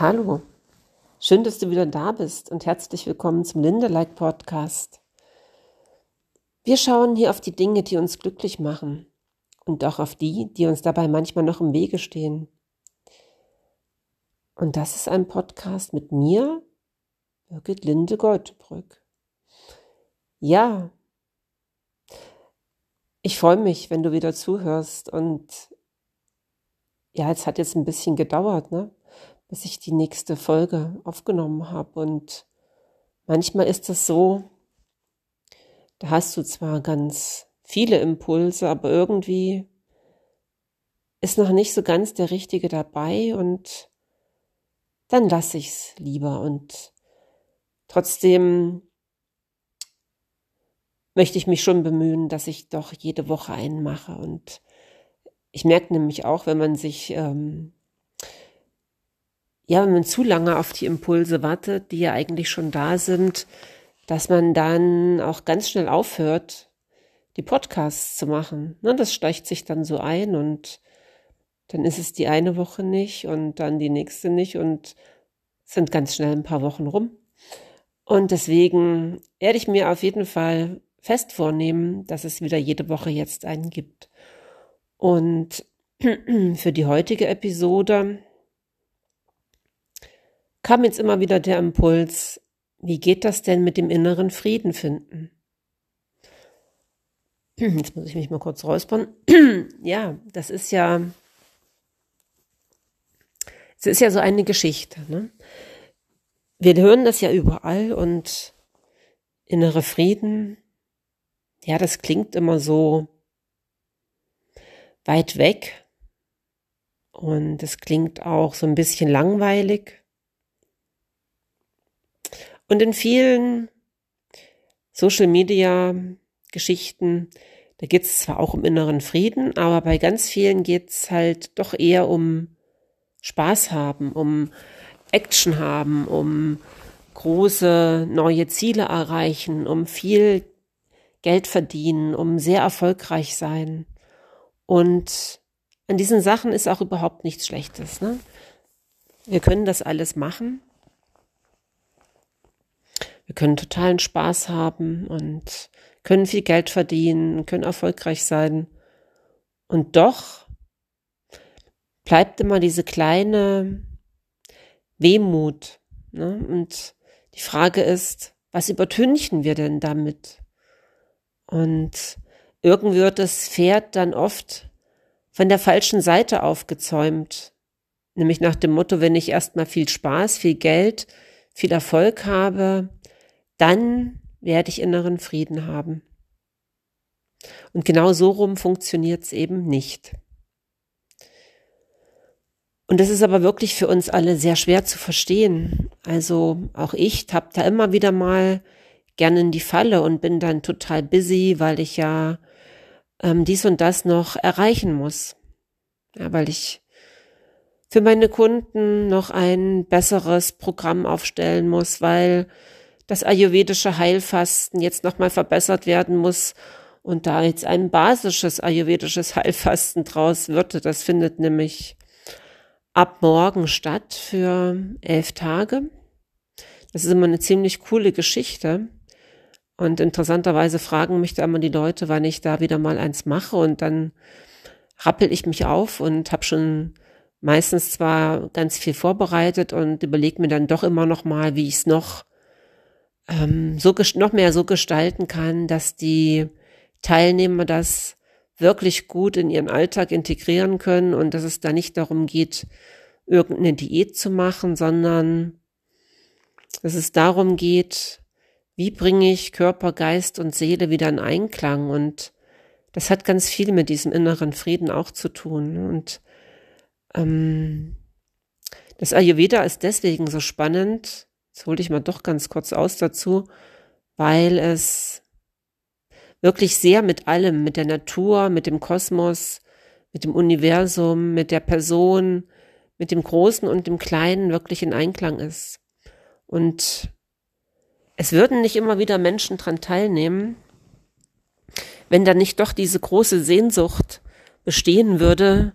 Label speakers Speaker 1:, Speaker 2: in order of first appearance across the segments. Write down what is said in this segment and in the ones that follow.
Speaker 1: Hallo, schön, dass du wieder da bist und herzlich willkommen zum Lindelike Podcast. Wir schauen hier auf die Dinge, die uns glücklich machen und auch auf die, die uns dabei manchmal noch im Wege stehen. Und das ist ein Podcast mit mir, Birgit Linde Geutebrück. Ja, ich freue mich, wenn du wieder zuhörst und ja, es hat jetzt ein bisschen gedauert, ne? Bis ich die nächste Folge aufgenommen habe. Und manchmal ist es so, da hast du zwar ganz viele Impulse, aber irgendwie ist noch nicht so ganz der richtige dabei und dann lasse ich's lieber und trotzdem möchte ich mich schon bemühen, dass ich doch jede Woche einen mache und ich merke nämlich auch, wenn man sich ähm, ja, wenn man zu lange auf die Impulse wartet, die ja eigentlich schon da sind, dass man dann auch ganz schnell aufhört, die Podcasts zu machen. Ne, das steigt sich dann so ein und dann ist es die eine Woche nicht und dann die nächste nicht und sind ganz schnell ein paar Wochen rum. Und deswegen werde ich mir auf jeden Fall fest vornehmen, dass es wieder jede Woche jetzt einen gibt. Und für die heutige Episode kam jetzt immer wieder der Impuls, wie geht das denn mit dem inneren Frieden finden? Jetzt muss ich mich mal kurz räuspern. ja, das ist ja, es ist ja so eine Geschichte. Ne? Wir hören das ja überall und innere Frieden, ja, das klingt immer so weit weg und es klingt auch so ein bisschen langweilig. Und in vielen Social Media Geschichten, da geht es zwar auch um inneren Frieden, aber bei ganz vielen geht es halt doch eher um Spaß haben, um Action haben, um große neue Ziele erreichen, um viel Geld verdienen, um sehr erfolgreich sein. Und an diesen Sachen ist auch überhaupt nichts Schlechtes. Ne? Wir können das alles machen. Wir können totalen Spaß haben und können viel Geld verdienen, können erfolgreich sein. Und doch bleibt immer diese kleine Wehmut. Ne? Und die Frage ist, was übertünchen wir denn damit? Und irgendwie wird das Pferd dann oft von der falschen Seite aufgezäumt. Nämlich nach dem Motto, wenn ich erstmal viel Spaß, viel Geld, viel Erfolg habe, dann werde ich inneren Frieden haben. Und genau so rum funktioniert es eben nicht. Und das ist aber wirklich für uns alle sehr schwer zu verstehen. Also auch ich tapp da immer wieder mal gerne in die Falle und bin dann total busy, weil ich ja ähm, dies und das noch erreichen muss. Ja, weil ich für meine Kunden noch ein besseres Programm aufstellen muss, weil das ayurvedische Heilfasten jetzt nochmal verbessert werden muss und da jetzt ein basisches ayurvedisches Heilfasten draus wird. Das findet nämlich ab morgen statt für elf Tage. Das ist immer eine ziemlich coole Geschichte. Und interessanterweise fragen mich da immer die Leute, wann ich da wieder mal eins mache. Und dann rappel ich mich auf und habe schon meistens zwar ganz viel vorbereitet und überlege mir dann doch immer noch mal, wie ich es noch ähm, so noch mehr so gestalten kann, dass die Teilnehmer das wirklich gut in ihren Alltag integrieren können und dass es da nicht darum geht, irgendeine Diät zu machen, sondern dass es darum geht, wie bringe ich Körper, Geist und Seele wieder in Einklang? Und das hat ganz viel mit diesem inneren Frieden auch zu tun. Und ähm, das Ayurveda ist deswegen so spannend, Jetzt hole ich mal doch ganz kurz aus dazu, weil es wirklich sehr mit allem, mit der Natur, mit dem Kosmos, mit dem Universum, mit der Person, mit dem Großen und dem Kleinen wirklich in Einklang ist. Und es würden nicht immer wieder Menschen dran teilnehmen, wenn da nicht doch diese große Sehnsucht bestehen würde,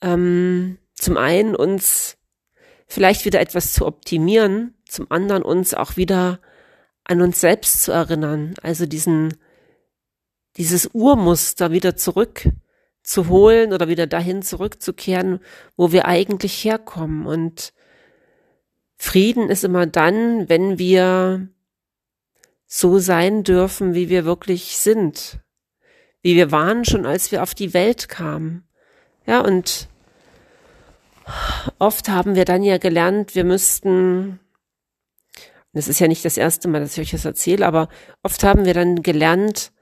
Speaker 1: ähm, zum einen uns vielleicht wieder etwas zu optimieren, zum anderen uns auch wieder an uns selbst zu erinnern, also diesen, dieses Urmuster wieder zurück zu holen oder wieder dahin zurückzukehren, wo wir eigentlich herkommen. Und Frieden ist immer dann, wenn wir so sein dürfen, wie wir wirklich sind, wie wir waren schon, als wir auf die Welt kamen. Ja, und oft haben wir dann ja gelernt, wir müssten, das ist ja nicht das erste Mal, dass ich euch das erzähle, aber oft haben wir dann gelernt,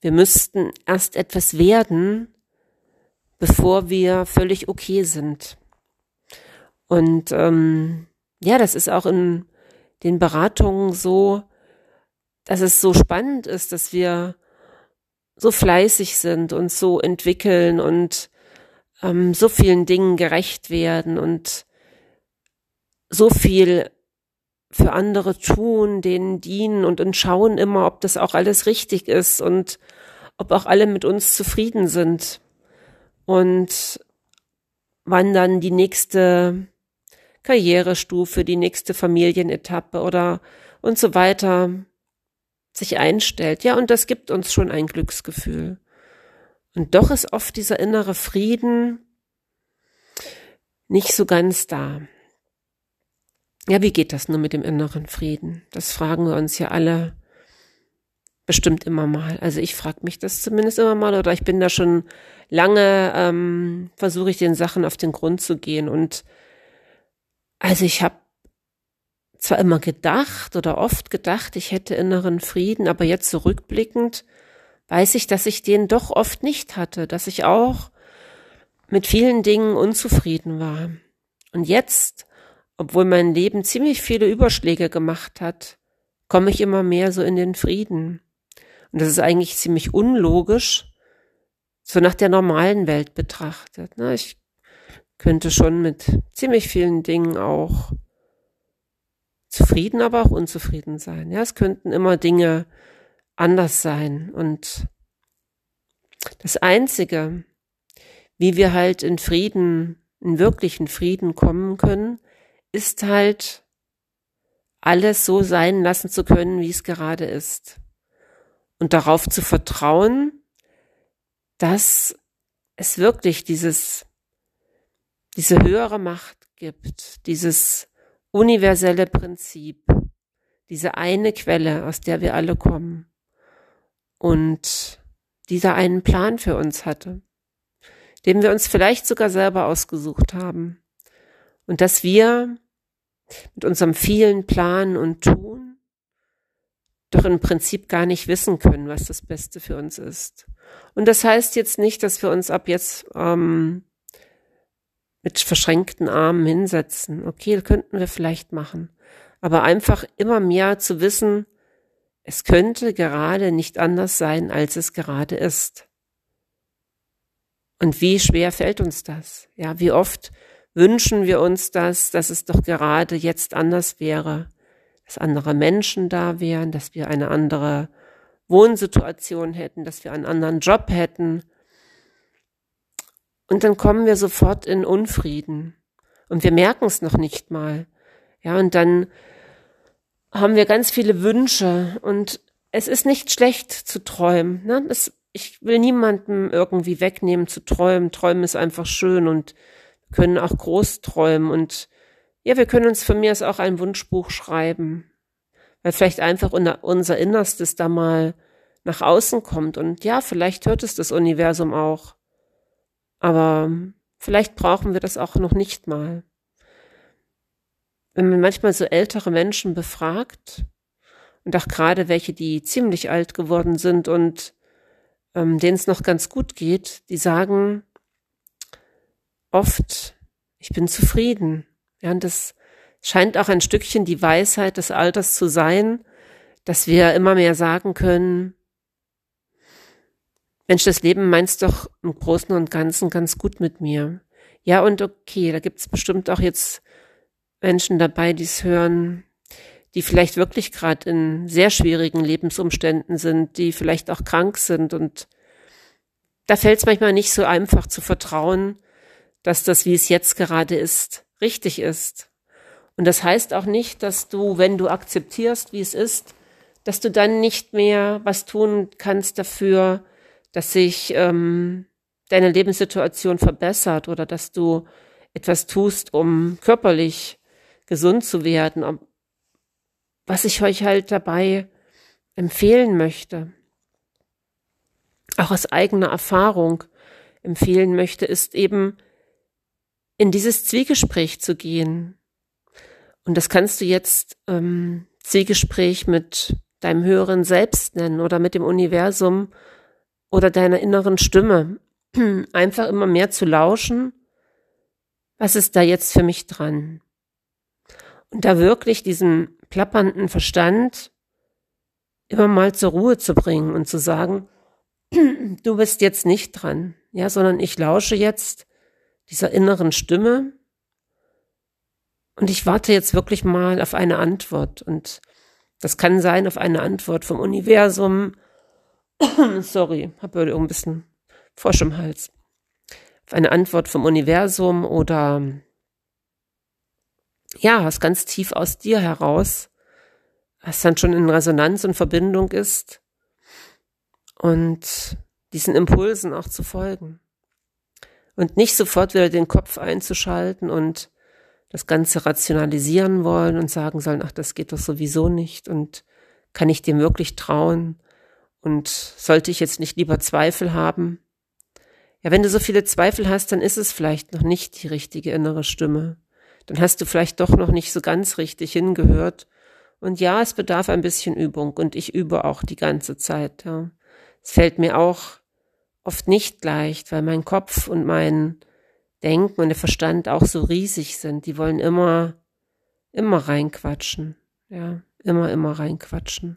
Speaker 1: wir müssten erst etwas werden, bevor wir völlig okay sind. Und ähm, ja, das ist auch in den Beratungen so, dass es so spannend ist, dass wir so fleißig sind und so entwickeln und ähm, so vielen Dingen gerecht werden und so viel für andere tun, denen dienen und, und schauen immer, ob das auch alles richtig ist und ob auch alle mit uns zufrieden sind. Und wann dann die nächste Karrierestufe, die nächste Familienetappe oder und so weiter sich einstellt. Ja, und das gibt uns schon ein Glücksgefühl. Und doch ist oft dieser innere Frieden nicht so ganz da. Ja, wie geht das nur mit dem inneren Frieden? Das fragen wir uns ja alle bestimmt immer mal. Also ich frage mich das zumindest immer mal oder ich bin da schon lange, ähm, versuche ich den Sachen auf den Grund zu gehen. Und also ich habe zwar immer gedacht oder oft gedacht, ich hätte inneren Frieden, aber jetzt zurückblickend weiß ich, dass ich den doch oft nicht hatte, dass ich auch mit vielen Dingen unzufrieden war. Und jetzt, obwohl mein Leben ziemlich viele Überschläge gemacht hat, komme ich immer mehr so in den Frieden. Und das ist eigentlich ziemlich unlogisch, so nach der normalen Welt betrachtet. Ne? Ich könnte schon mit ziemlich vielen Dingen auch zufrieden, aber auch unzufrieden sein. Ja, es könnten immer Dinge anders sein. Und das Einzige, wie wir halt in Frieden, in wirklichen Frieden kommen können, ist halt alles so sein lassen zu können, wie es gerade ist. Und darauf zu vertrauen, dass es wirklich dieses, diese höhere Macht gibt, dieses universelle Prinzip, diese eine Quelle, aus der wir alle kommen und dieser einen Plan für uns hatte, den wir uns vielleicht sogar selber ausgesucht haben und dass wir mit unserem vielen Plan und Tun doch im Prinzip gar nicht wissen können, was das Beste für uns ist. Und das heißt jetzt nicht, dass wir uns ab jetzt ähm, mit verschränkten Armen hinsetzen. Okay, könnten wir vielleicht machen. Aber einfach immer mehr zu wissen, es könnte gerade nicht anders sein, als es gerade ist. Und wie schwer fällt uns das? Ja, wie oft wünschen wir uns das, dass es doch gerade jetzt anders wäre, dass andere Menschen da wären, dass wir eine andere Wohnsituation hätten, dass wir einen anderen Job hätten, und dann kommen wir sofort in Unfrieden. Und wir merken es noch nicht mal. Ja, und dann haben wir ganz viele Wünsche. Und es ist nicht schlecht zu träumen. Ne? Es, ich will niemandem irgendwie wegnehmen zu träumen. Träumen ist einfach schön und können auch groß träumen. Und ja, wir können uns von mir aus auch ein Wunschbuch schreiben. Weil vielleicht einfach unser Innerstes da mal nach außen kommt. Und ja, vielleicht hört es das Universum auch. Aber vielleicht brauchen wir das auch noch nicht mal. Wenn man manchmal so ältere Menschen befragt, und auch gerade welche, die ziemlich alt geworden sind und ähm, denen es noch ganz gut geht, die sagen oft, ich bin zufrieden. Ja, und das scheint auch ein Stückchen die Weisheit des Alters zu sein, dass wir immer mehr sagen können, Mensch, das Leben meinst doch im Großen und Ganzen ganz gut mit mir. Ja, und okay, da gibt's bestimmt auch jetzt Menschen dabei, die es hören, die vielleicht wirklich gerade in sehr schwierigen Lebensumständen sind, die vielleicht auch krank sind. Und da fällt es manchmal nicht so einfach zu vertrauen, dass das, wie es jetzt gerade ist, richtig ist. Und das heißt auch nicht, dass du, wenn du akzeptierst, wie es ist, dass du dann nicht mehr was tun kannst dafür, dass sich ähm, deine Lebenssituation verbessert oder dass du etwas tust, um körperlich gesund zu werden. Was ich euch halt dabei empfehlen möchte, auch aus eigener Erfahrung empfehlen möchte, ist eben in dieses Zwiegespräch zu gehen. Und das kannst du jetzt ähm, Zwiegespräch mit deinem höheren Selbst nennen oder mit dem Universum oder deiner inneren Stimme. Einfach immer mehr zu lauschen, was ist da jetzt für mich dran? Und da wirklich diesen plappernden Verstand immer mal zur Ruhe zu bringen und zu sagen, du bist jetzt nicht dran, ja, sondern ich lausche jetzt dieser inneren Stimme und ich warte jetzt wirklich mal auf eine Antwort und das kann sein auf eine Antwort vom Universum. Sorry, habe ein bisschen Frosch im Hals. Auf eine Antwort vom Universum oder ja, was ganz tief aus dir heraus, was dann schon in Resonanz und Verbindung ist und diesen Impulsen auch zu folgen. Und nicht sofort wieder den Kopf einzuschalten und das Ganze rationalisieren wollen und sagen sollen, ach, das geht doch sowieso nicht und kann ich dem wirklich trauen und sollte ich jetzt nicht lieber Zweifel haben? Ja, wenn du so viele Zweifel hast, dann ist es vielleicht noch nicht die richtige innere Stimme. Dann hast du vielleicht doch noch nicht so ganz richtig hingehört. Und ja, es bedarf ein bisschen Übung und ich übe auch die ganze Zeit. Ja. Es fällt mir auch oft nicht leicht, weil mein Kopf und mein Denken und der Verstand auch so riesig sind. Die wollen immer, immer reinquatschen. Ja, immer, immer reinquatschen.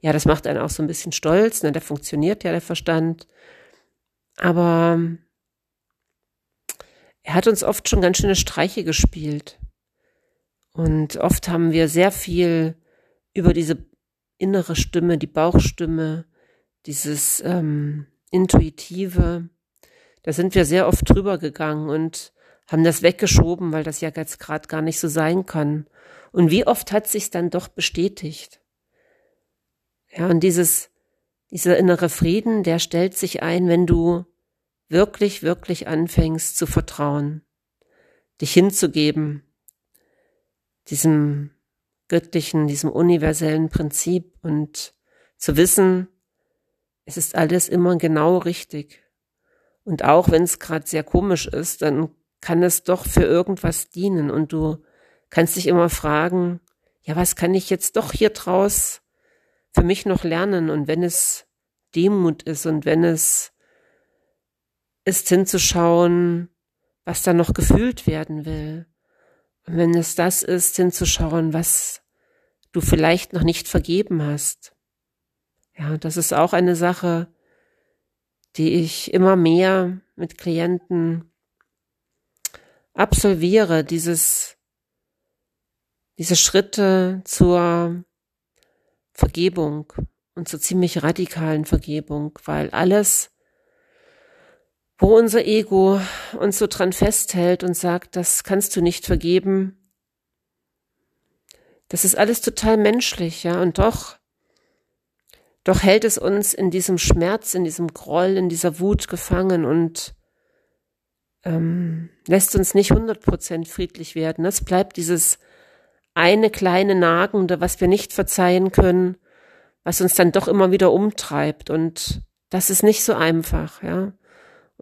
Speaker 1: Ja, das macht einen auch so ein bisschen stolz, ne? Der funktioniert ja, der Verstand. Aber er hat uns oft schon ganz schöne Streiche gespielt. Und oft haben wir sehr viel über diese innere Stimme, die Bauchstimme, dieses ähm, Intuitive, da sind wir sehr oft drüber gegangen und haben das weggeschoben, weil das ja jetzt gerade gar nicht so sein kann. Und wie oft hat sich's dann doch bestätigt? Ja, und dieses, dieser innere Frieden, der stellt sich ein, wenn du wirklich, wirklich anfängst zu vertrauen, dich hinzugeben, diesem göttlichen, diesem universellen Prinzip und zu wissen, es ist alles immer genau richtig. Und auch wenn es gerade sehr komisch ist, dann kann es doch für irgendwas dienen. Und du kannst dich immer fragen, ja, was kann ich jetzt doch hier draus für mich noch lernen? Und wenn es Demut ist und wenn es ist hinzuschauen, was da noch gefühlt werden will. Und wenn es das ist, hinzuschauen, was du vielleicht noch nicht vergeben hast. Ja, das ist auch eine Sache, die ich immer mehr mit Klienten absolviere, dieses, diese Schritte zur Vergebung und zur ziemlich radikalen Vergebung, weil alles, wo unser Ego uns so dran festhält und sagt, das kannst du nicht vergeben, das ist alles total menschlich, ja, und doch doch hält es uns in diesem Schmerz, in diesem Groll, in dieser Wut gefangen und ähm, lässt uns nicht hundert Prozent friedlich werden. Es bleibt dieses eine kleine Nagende, was wir nicht verzeihen können, was uns dann doch immer wieder umtreibt. Und das ist nicht so einfach, ja.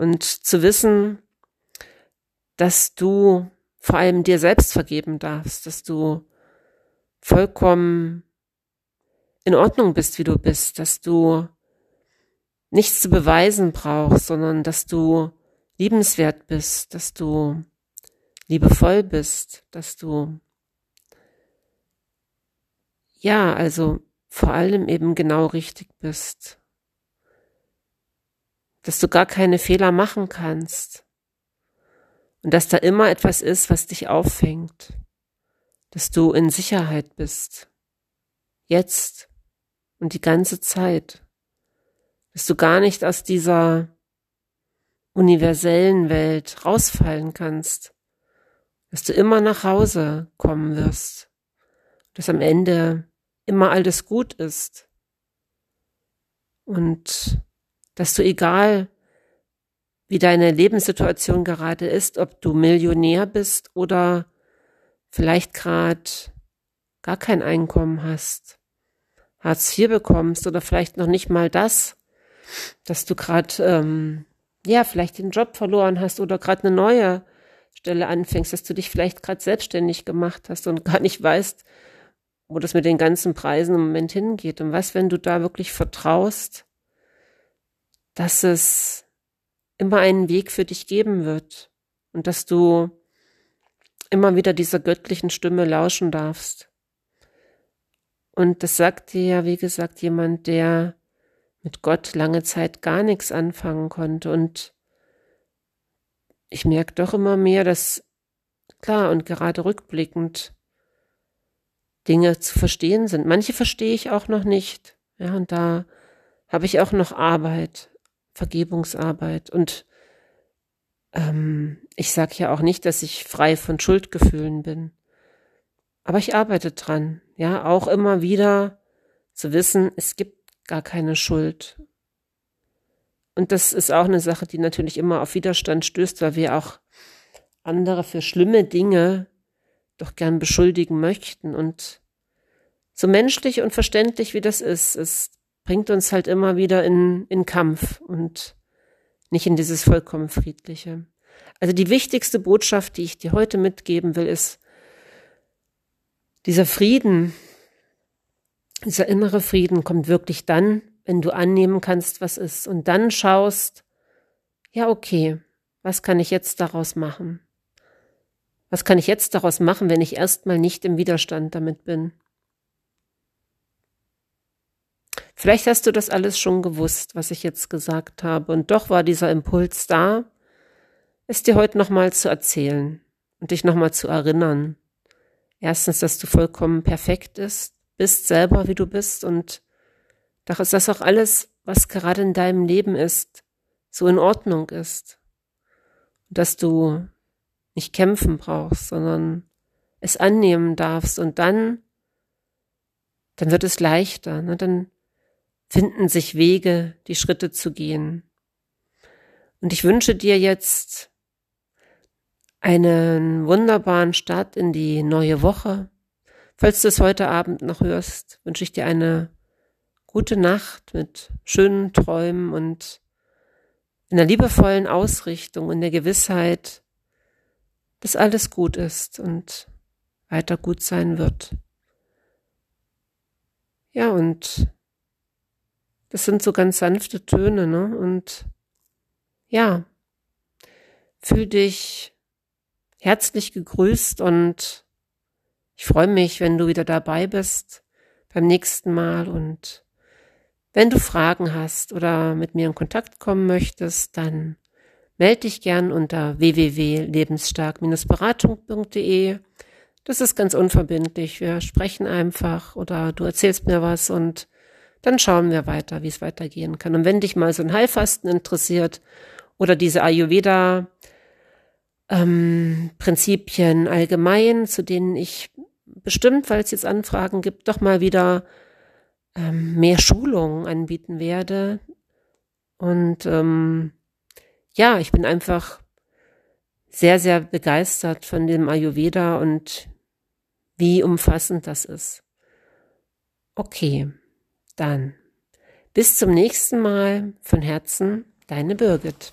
Speaker 1: Und zu wissen, dass du vor allem dir selbst vergeben darfst, dass du vollkommen in Ordnung bist, wie du bist, dass du nichts zu beweisen brauchst, sondern dass du liebenswert bist, dass du liebevoll bist, dass du ja, also vor allem eben genau richtig bist, dass du gar keine Fehler machen kannst. Und dass da immer etwas ist, was dich auffängt, dass du in Sicherheit bist, jetzt und die ganze Zeit, dass du gar nicht aus dieser universellen Welt rausfallen kannst. Dass du immer nach Hause kommen wirst, dass am Ende immer alles gut ist. Und dass du egal, wie deine Lebenssituation gerade ist, ob du Millionär bist oder vielleicht gerade gar kein Einkommen hast, Hartz IV bekommst oder vielleicht noch nicht mal das, dass du gerade ähm, ja vielleicht den Job verloren hast oder gerade eine neue Stelle anfängst, dass du dich vielleicht gerade selbstständig gemacht hast und gar nicht weißt, wo das mit den ganzen Preisen im Moment hingeht. Und was, wenn du da wirklich vertraust, dass es immer einen Weg für dich geben wird und dass du immer wieder dieser göttlichen Stimme lauschen darfst. Und das sagt dir ja, wie gesagt, jemand, der mit Gott lange Zeit gar nichts anfangen konnte. Und ich merke doch immer mehr, dass klar und gerade rückblickend Dinge zu verstehen sind. Manche verstehe ich auch noch nicht. Ja, und da habe ich auch noch Arbeit, Vergebungsarbeit. Und ähm, ich sage ja auch nicht, dass ich frei von Schuldgefühlen bin. Aber ich arbeite dran, ja, auch immer wieder zu wissen, es gibt gar keine Schuld. Und das ist auch eine Sache, die natürlich immer auf Widerstand stößt, weil wir auch andere für schlimme Dinge doch gern beschuldigen möchten. Und so menschlich und verständlich wie das ist, es bringt uns halt immer wieder in, in Kampf und nicht in dieses vollkommen friedliche. Also die wichtigste Botschaft, die ich dir heute mitgeben will, ist, dieser Frieden, dieser innere Frieden kommt wirklich dann, wenn du annehmen kannst, was ist, und dann schaust, ja, okay, was kann ich jetzt daraus machen? Was kann ich jetzt daraus machen, wenn ich erstmal nicht im Widerstand damit bin? Vielleicht hast du das alles schon gewusst, was ich jetzt gesagt habe, und doch war dieser Impuls da, es dir heute nochmal zu erzählen und dich nochmal zu erinnern. Erstens, dass du vollkommen perfekt ist, bist selber, wie du bist und dass das auch alles, was gerade in deinem Leben ist, so in Ordnung ist. Und dass du nicht kämpfen brauchst, sondern es annehmen darfst und dann, dann wird es leichter, ne? dann finden sich Wege, die Schritte zu gehen. Und ich wünsche dir jetzt einen wunderbaren Start in die neue Woche. Falls du es heute Abend noch hörst, wünsche ich dir eine gute Nacht mit schönen Träumen und einer liebevollen Ausrichtung und der Gewissheit, dass alles gut ist und weiter gut sein wird. Ja, und das sind so ganz sanfte Töne, ne? Und ja, fühl dich herzlich gegrüßt und ich freue mich, wenn du wieder dabei bist beim nächsten Mal und wenn du Fragen hast oder mit mir in Kontakt kommen möchtest, dann melde dich gern unter www.lebensstark-beratung.de. Das ist ganz unverbindlich. Wir sprechen einfach oder du erzählst mir was und dann schauen wir weiter, wie es weitergehen kann. Und wenn dich mal so ein Heilfasten interessiert oder diese Ayurveda ähm, Prinzipien allgemein, zu denen ich bestimmt, weil es jetzt Anfragen gibt, doch mal wieder ähm, mehr Schulungen anbieten werde. Und ähm, ja, ich bin einfach sehr, sehr begeistert von dem Ayurveda und wie umfassend das ist. Okay, dann bis zum nächsten Mal von Herzen, deine Birgit.